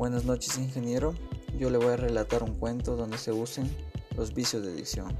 Buenas noches ingeniero, yo le voy a relatar un cuento donde se usen los vicios de dicción.